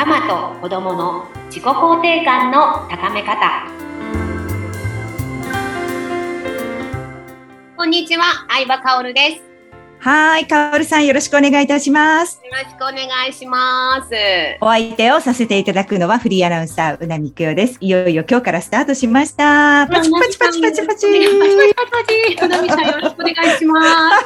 ママと子供の自己肯定感の高め方こんにちは相葉香織ですはい、かおるさんよろしくお願いいたします。よろしくお願いします。お相手をさせていただくのはフリーアナウンサー、うなみくよです。いよいよ今日からスタートしました。パチパチパチパチパチ。パチパチパチ。うなみさんよろしくお願いしま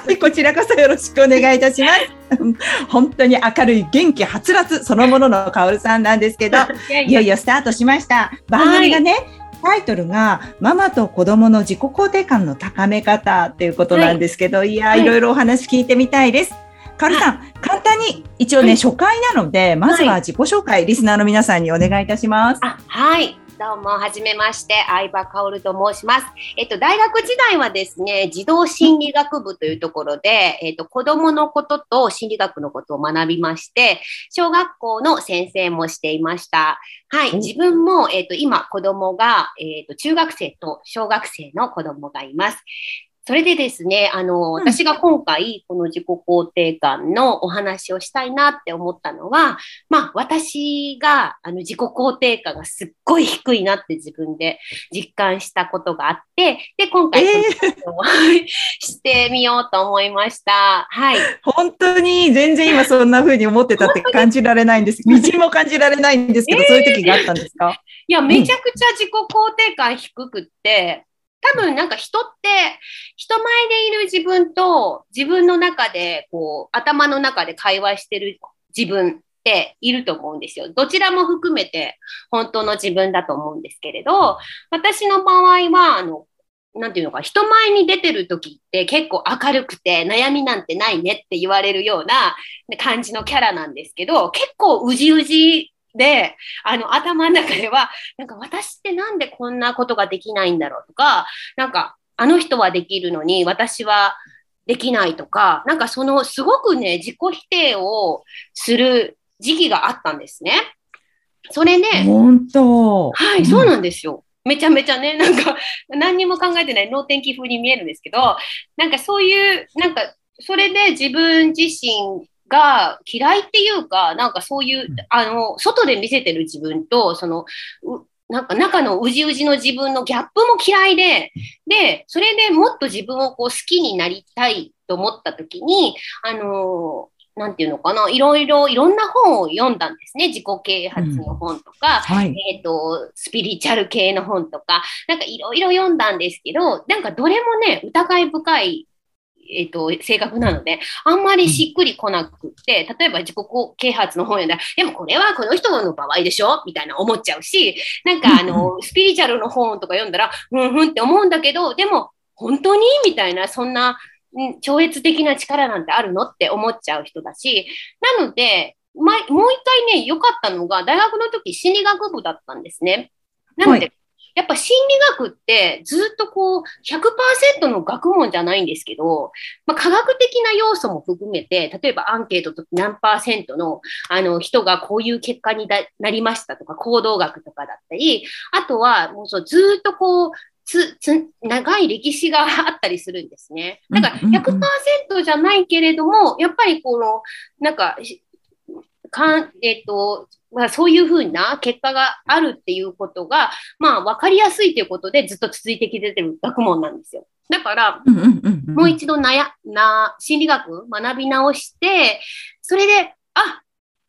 す。こちらこそよろしくお願いいたします。本当に明るい元気はつらつそのもののかおるさんなんですけど、いよいよスタートしました。番組がね、はいタイトルがママと子供の自己肯定感の高め方っていうことなんですけど、はい、いや、はい、いろいろお話聞いてみたいです。カルさん、簡単に一応ね、はい、初回なので、まずは自己紹介、リスナーの皆さんにお願いいたします。はい。どうも、はじめまして、相葉薫と申します。えっと、大学時代はですね、児童心理学部というところで、えっと、子供のことと心理学のことを学びまして、小学校の先生もしていました。はい、自分も、えっと、今、子供が、えっと、中学生と小学生の子供がいます。それでですね、あの、私が今回、この自己肯定感のお話をしたいなって思ったのは、まあ、私が、あの、自己肯定感がすっごい低いなって自分で実感したことがあって、で、今回、えー、してみようと思いました。はい。本当に、全然今そんな風に思ってたって感じられないんです。道も感じられないんですけど、えー、そういう時があったんですか？いや、めちゃくちゃ自己肯定感低くって、多分なんか人って人前でいる自分と自分の中でこう頭の中で会話してる自分っていると思うんですよ。どちらも含めて本当の自分だと思うんですけれど、私の場合は、あの、なんていうのか、人前に出てる時って結構明るくて悩みなんてないねって言われるような感じのキャラなんですけど、結構うじうじで、あの、頭の中では、なんか私ってなんでこんなことができないんだろうとか、なんか、あの人はできるのに私はできないとか、なんかそのすごくね、自己否定をする時期があったんですね。それね、本当はい、そうなんですよ。めちゃめちゃね、なんか何にも考えてない脳天気風に見えるんですけど、なんかそういう、なんかそれで自分自身が嫌いっていうか、なんかそういう、あの、外で見せてる自分と、その、なんか中のうじうじの自分のギャップも嫌いで、で、それでもっと自分をこう好きになりたいと思った時に、あのなんていうのかな、いろいろ、いろんな本を読んだんですね。自己啓発の本とか、うん。はい、えっ、ー、と、スピリチュアル系の本とか、なんかいろいろ読んだんですけど、なんかどれもね、疑い深いえっ、ー、と、性格なので、あんまりしっくりこなくって、例えば自己啓発の本読んだら、でもこれはこの人の場合でしょ？みたいな思っちゃうし、なんかあの、スピリチュアルの本とか読んだら、ふんふんって思うんだけど、でも、本当に？みたいな、そんな、超越的な力なんてあるのって思っちゃう人だし、なので、ま、もう一回ね、良かったのが、大学の時心理学部だったんですね。なので、はいやっぱ心理学ってずっとこう100%の学問じゃないんですけど、まあ、科学的な要素も含めて、例えばアンケートと何パーセントのあの人がこういう結果になりましたとか、行動学とかだったり、あとはもうそうずっとこう、つ、つ、長い歴史があったりするんですね。だから100%じゃないけれども、やっぱりこの、なんか、かん、えっ、ー、と、まあ、そういうふうな結果があるっていうことが、まあ、わかりやすいということでずっと続いてきてる学問なんですよ。だから、もう一度なや、な、心理学学び直して、それで、あ、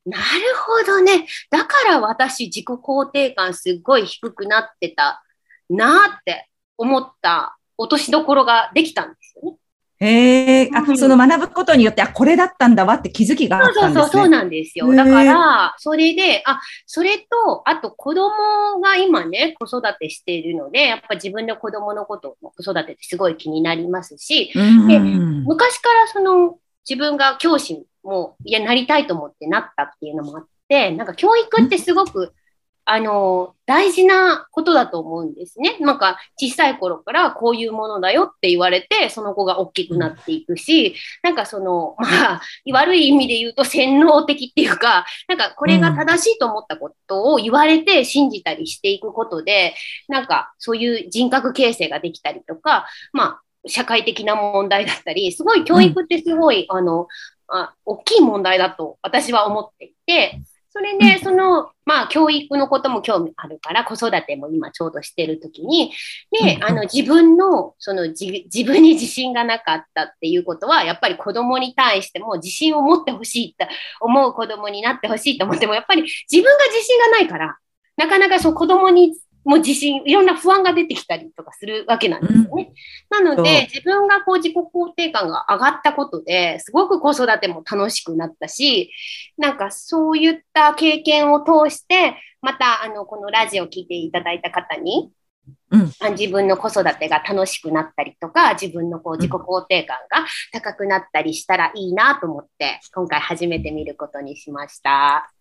なるほどね。だから私自己肯定感すっごい低くなってたなって思った落としどころができたんですよね。へえ、あ、その学ぶことによって、あ、これだったんだわって気づきがあったんですね。そうそうそう、そうなんですよ。だから、それで、あ、それと、あと子供が今ね、子育てしているので、やっぱ自分の子供のことの子育てってすごい気になりますし、で昔からその自分が教師も、いや、なりたいと思ってなったっていうのもあって、なんか教育ってすごく、あの、大事なことだと思うんですね。なんか、小さい頃からこういうものだよって言われて、その子が大きくなっていくし、なんかその、まあ、悪い意味で言うと洗脳的っていうか、なんかこれが正しいと思ったことを言われて信じたりしていくことで、なんかそういう人格形成ができたりとか、まあ、社会的な問題だったり、すごい教育ってすごい、あの、あ大きい問題だと私は思っていて、それで、その、まあ、教育のことも興味あるから、子育ても今ちょうどしてる時に、で、あの、自分の、その自、自分に自信がなかったっていうことは、やっぱり子供に対しても自信を持ってほしいと思う子供になってほしいと思っても、やっぱり自分が自信がないから、なかなかそう子供にもう自信、いろんな不安が出てきたりとかするわけなんですよね。うん、なので、自分がこう自己肯定感が上がったことで、すごく子育ても楽しくなったし、なんかそういった経験を通して、また、あの、このラジオを聞いていただいた方に、うん、自分の子育てが楽しくなったりとか、自分のこう自己肯定感が高くなったりしたらいいなと思って、今回初めて見ることにしました。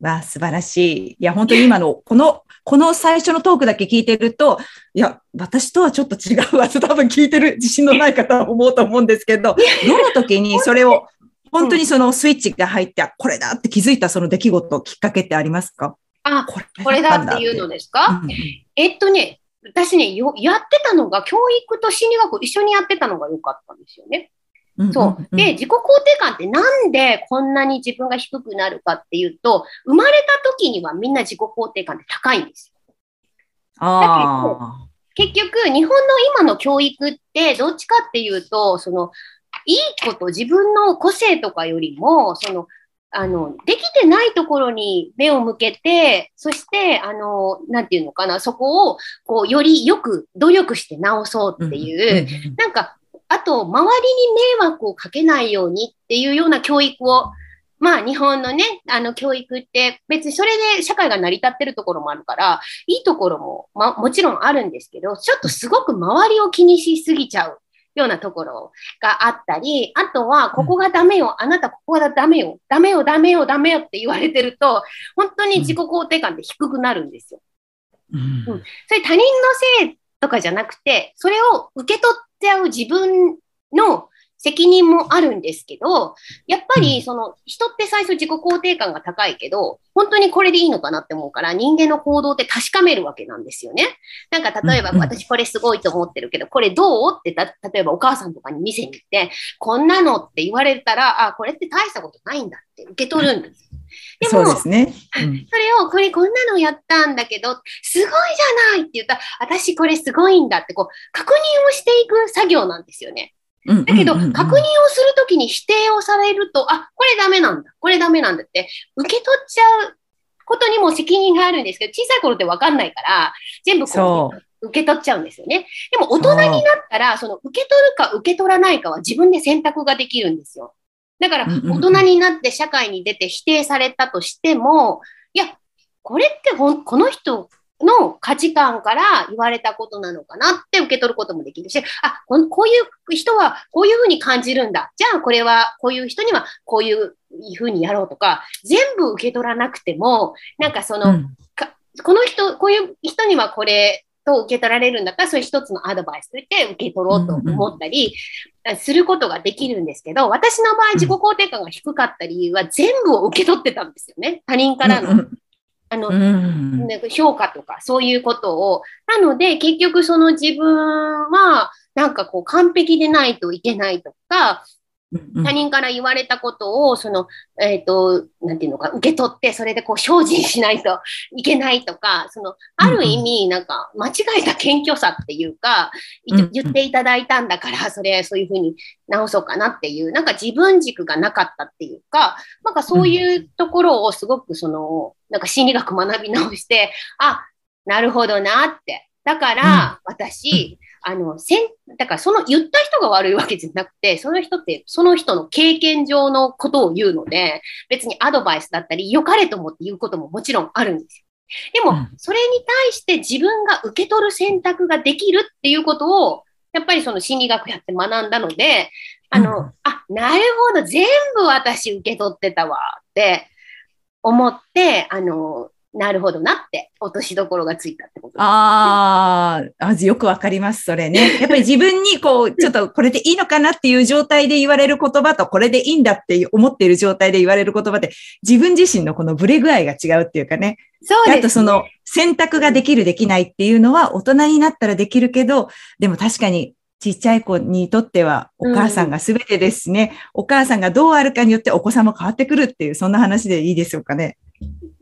わあ、素晴らしい。いや、本当に今の、この、この最初のトークだけ聞いてると、いや、私とはちょっと違うわ多分聞いてる自信のない方は思うと思うんですけど、どの時にそれを、本当にそのスイッチが入って、これだって気づいたその出来事、きっかけってありますか？あ、これこれだっていうのですか、うん、えっとね、私ねよ、やってたのが、教育と心理学一緒にやってたのが良かったんですよね。そう。で、自己肯定感ってなんでこんなに自分が低くなるかっていうと、生まれた時にはみんな自己肯定感って高いんですよ。あ結局、日本の今の教育ってどっちかっていうと、その、いいこと、自分の個性とかよりも、その、あの、できてないところに目を向けて、そして、あの、なんていうのかな、そこを、こう、よりよく努力して直そうっていう、うん、なんか、あと、周りに迷惑をかけないようにっていうような教育を、まあ、日本のね、あの、教育って、別にそれで社会が成り立ってるところもあるから、いいところも、ま、もちろんあるんですけど、ちょっとすごく周りを気にしすぎちゃうようなところがあったり、あとは、ここがダメよ、あなたここがダメよ、ダメよ、ダメよ、ダメよって言われてると、本当に自己肯定感って低くなるんですよ。うん、うん、それ他人のせいとかじゃなくて、それを受け取っちゃう自分の責任もあるんですけど、やっぱりその人って最初自己肯定感が高いけど、本当にこれでいいのかなって思うから人間の行動って確かめるわけなんですよね。なんか例えば私これすごいと思ってるけど、これどうってた、例えばお母さんとかに見せに行って、こんなのって言われたら、あ、これって大したことないんだって受け取るんです。でも、そうですね、うん、それを、これこんなのやったんだけど、すごいじゃないって言ったら、私これすごいんだって、こう、確認をしていく作業なんですよね。だけど、確認をするときに否定をされると、あ、これダメなんだ、これダメなんだって、受け取っちゃうことにも責任があるんですけど、小さい頃ってわかんないから、全部こう、受け取っちゃうんですよね。でも大人になったら、その受け取るか受け取らないかは自分で選択ができるんですよ。だから、大人になって社会に出て否定されたとしても、いや、これってこの人の価値観から言われたことなのかなって受け取ることもできるし、あ、ここういう人はこういうふうに感じるんだ。じゃあこれは、こういう人にはこういうふうにやろうとか、全部受け取らなくても、なんかその、うん、この人、こういう人にはこれと受け取られるんだったら、そういう一つのアドバイスとして受け取ろうと思ったりすることができるんですけど、私の場合自己肯定感が低かった理由は全部を受け取ってたんですよね。他人からのあの、うん、評価とかそういうことを。なので、結局その自分は、なんかこう完璧でないといけないとか、他人から言われたことを、その、えっ、ー、と、なんていうのか、受け取って、それでこう、精進しないといけないとか、その、ある意味、なんか、間違えた謙虚さっていうか、言っていただいたんだから、それ、そういうふうに直そうかなっていう、なんか自分軸がなかったっていうか、なんかそういうところをすごく、その、なんか心理学学び直して、あ、なるほどなって。だから、私、あの、せん、だからその言った人が悪いわけじゃなくて、その人ってその人の経験上のことを言うので、別にアドバイスだったり、良かれと思って言うことももちろんあるんですよ。でも、それに対して自分が受け取る選択ができるっていうことを、やっぱりその心理学やって学んだので、あの、あ、なるほど、全部私受け取ってたわって思って、あの、なるほどなって落としどころがついたってことです、ね、ああ、よくわかります、それね。やっぱり自分にこう、ちょっとこれでいいのかなっていう状態で言われる言葉と、これでいいんだって思っている状態で言われる言葉って、自分自身のこのブレ具合が違うっていうかね。そうです、ね、あとその選択ができるできないっていうのは大人になったらできるけど、でも確かにちっちゃい子にとってはお母さんが全てですね、うん、お母さんがどうあるかによってお子さんも変わってくるっていう、そんな話でいいでしょうかね。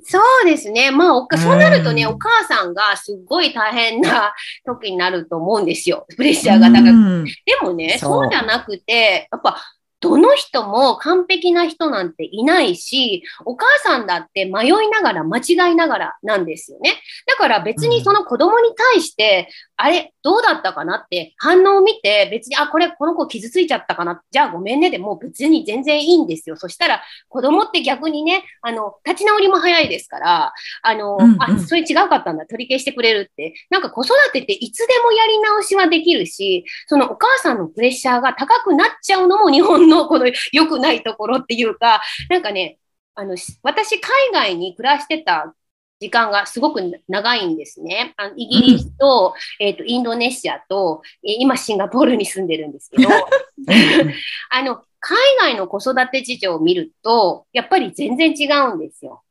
そうですね。まあ、おかそうなるとね、うんお母さんがすっごい大変な時になると思うんですよ。プレッシャーが高く。うんでもね、そうそうじゃなくて、やっぱ、どの人も完璧な人なんていないし、お母さんだって迷いながら間違いながらなんですよね。だから別にその子供に対して、あれ、どうだったかなって反応を見て、別に、あ、これ、この子傷ついちゃったかな。じゃあごめんねでもう別に全然いいんですよ。そしたら子供って逆にね、あの、立ち直りも早いですから、あの、うんうんあ、それ違うかったんだ、取り消してくれるって。なんか子育てっていつでもやり直しはできるし、そのお母さんのプレッシャーが高くなっちゃうのも日本のこの良くないところっていうか、なんかね、あの、し私海外に暮らしてた時間がすごく長いんですね。あのイギリスと、えっ、と、インドネシアと、えー今シンガポールに住んでるんですけど、あの、海外の子育て事情を見ると、やっぱり全然違うんですよ。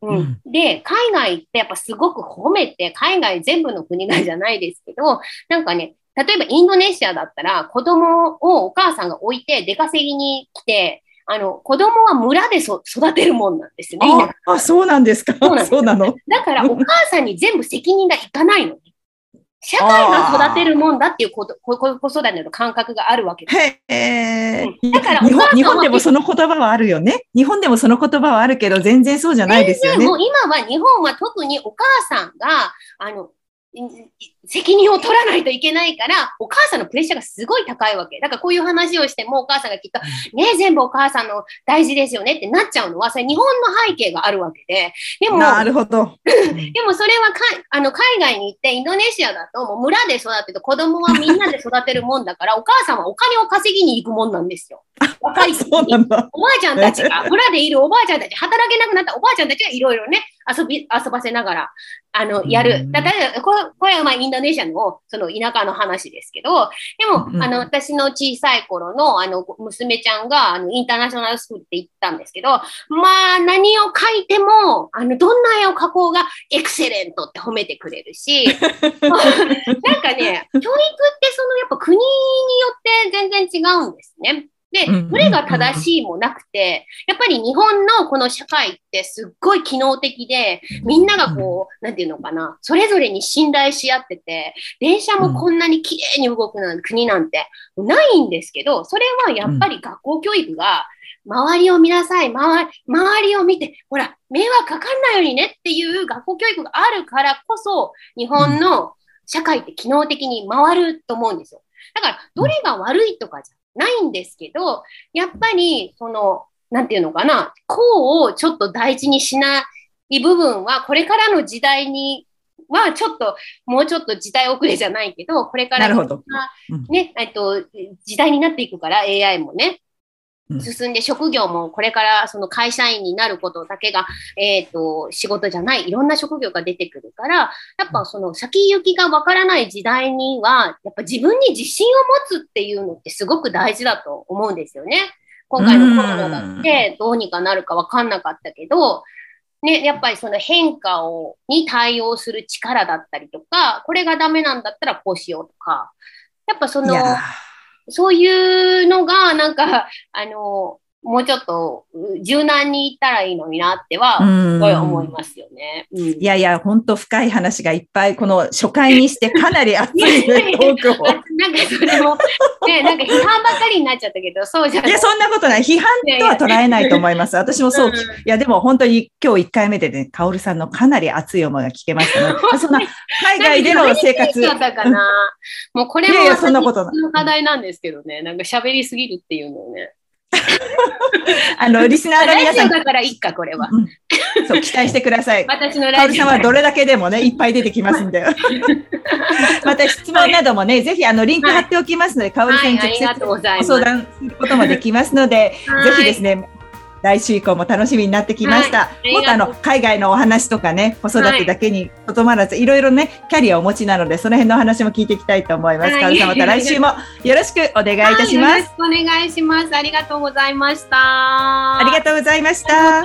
うん、で、海外ってやっぱすごく褒めて、海外全部の国がじゃないですけど、なんかね、例えばインドネシアだったら子供をお母さんが置いて出稼ぎに来て、あの、子供は村でそ育てるもんなんですよね。ああ、そうなんですか？そうなの？だからお母さんに全部責任がいかないのね。社会が育てるもんだっていうこと子育ての感覚があるわけです。へえ。うんだから日本日本でもその言葉はあるよね。日本でもその言葉はあるけど、全然そうじゃないですよねで。もう今は日本は特にお母さんが、あの、い責任を取らないといけないから、お母さんのプレッシャーがすごい高いわけ。だからこういう話をしてもお母さんがきっと、ね、全部お母さんの大事ですよねってなっちゃうのは、それ日本の背景があるわけで。でも、なるほど。でもそれはかあの海外に行ってインドネシアだともう村で育てて子供はみんなで育てるもんだから お母さんはお金を稼ぎに行くもんなんですよ。若い時そうなに。おばあちゃんたちが、村でいるおばあちゃんたち、働けなくなったおばあちゃんたちがいろいろね、遊び、遊ばせながら、あの、やる。例えば、これこれはまあインドネシアの、その田舎の話ですけど、でも、うんあの、私の小さい頃の、あの、娘ちゃんが、あの、インターナショナルスクールって行ったんですけど、まあ、何を描いても、あの、どんな絵を描こうが、エクセレントって褒めてくれるし、なんかね、教育ってそのやっぱ国によって全然違うんですね。でどれが正しいもなくて、やっぱり日本のこの社会ってすっごい機能的で、みんながこう、なんていうのかな、それぞれに信頼し合ってて、電車もこんなに綺麗に動くなん国なんてないんですけど、それはやっぱり学校教育が、周りを見なさい、周り周りを見て、ほら、迷惑かかんないようにねっていう学校教育があるからこそ、日本の社会って機能的に回ると思うんですよ。だから、どれが悪いとかじゃないんですけど、やっぱり、その、なんていうのかな、こうをちょっと大事にしない部分は、これからの時代には、ちょっと、もうちょっと時代遅れじゃないけど、これから。ね、えっと、時代になっていくから AI もねうん、進んで職業もこれからその会社員になることだけが、えっと、仕事じゃない、いろんな職業が出てくるから、やっぱその先行きがわからない時代には、やっぱ自分に自信を持つっていうのってすごく大事だと思うんですよね。今回のコロナだってどうにかなるかわかんなかったけど、ね、やっぱりその変化を、に対応する力だったりとか、これがダメなんだったらこうしようとか、やっぱその、そういうのが、なんか、あの、もうちょっとう柔軟にいったらいいのになっては、うんすごい思いますよね。うんいやいや、本当深い話がいっぱい、この初回にしてかなり熱いね、トークを。あなんかそれも、ね、なんか批判ばかりになっちゃったけど、そうじゃないいや、そんなことない。批判とは捉えないと思います。私もそう。うんいや、でも本当に今日1回目でね、カオルさんのかなり熱い思いが聞けました ので、そんな海外での生活。だったかな。もうこれもいやいやそんなことない課題なんですけどね、なんか喋りすぎるっていうのをね。あの、リスナーのラ皆さん、だからいいか、これは。うん。そう、期待してください。私のラジオ。さんはどれだけでもね、いっぱい出てきますんで。また質問などもね、ぜひあの、リンク貼っておきますので、カオルさんに直接ご相談することもできますので、はい。ぜひですね、来週以降も楽しみになってきました。はいもっとあの、海外のお話とかね、子育てだけにとどまらず、いろいろね、キャリアをお持ちなので、その辺のお話も聞いていきたいと思います。はいさんまた来週もよろしくお願いいたします。はいよろしくお願いします。ありがとうございました。ありがとうございました。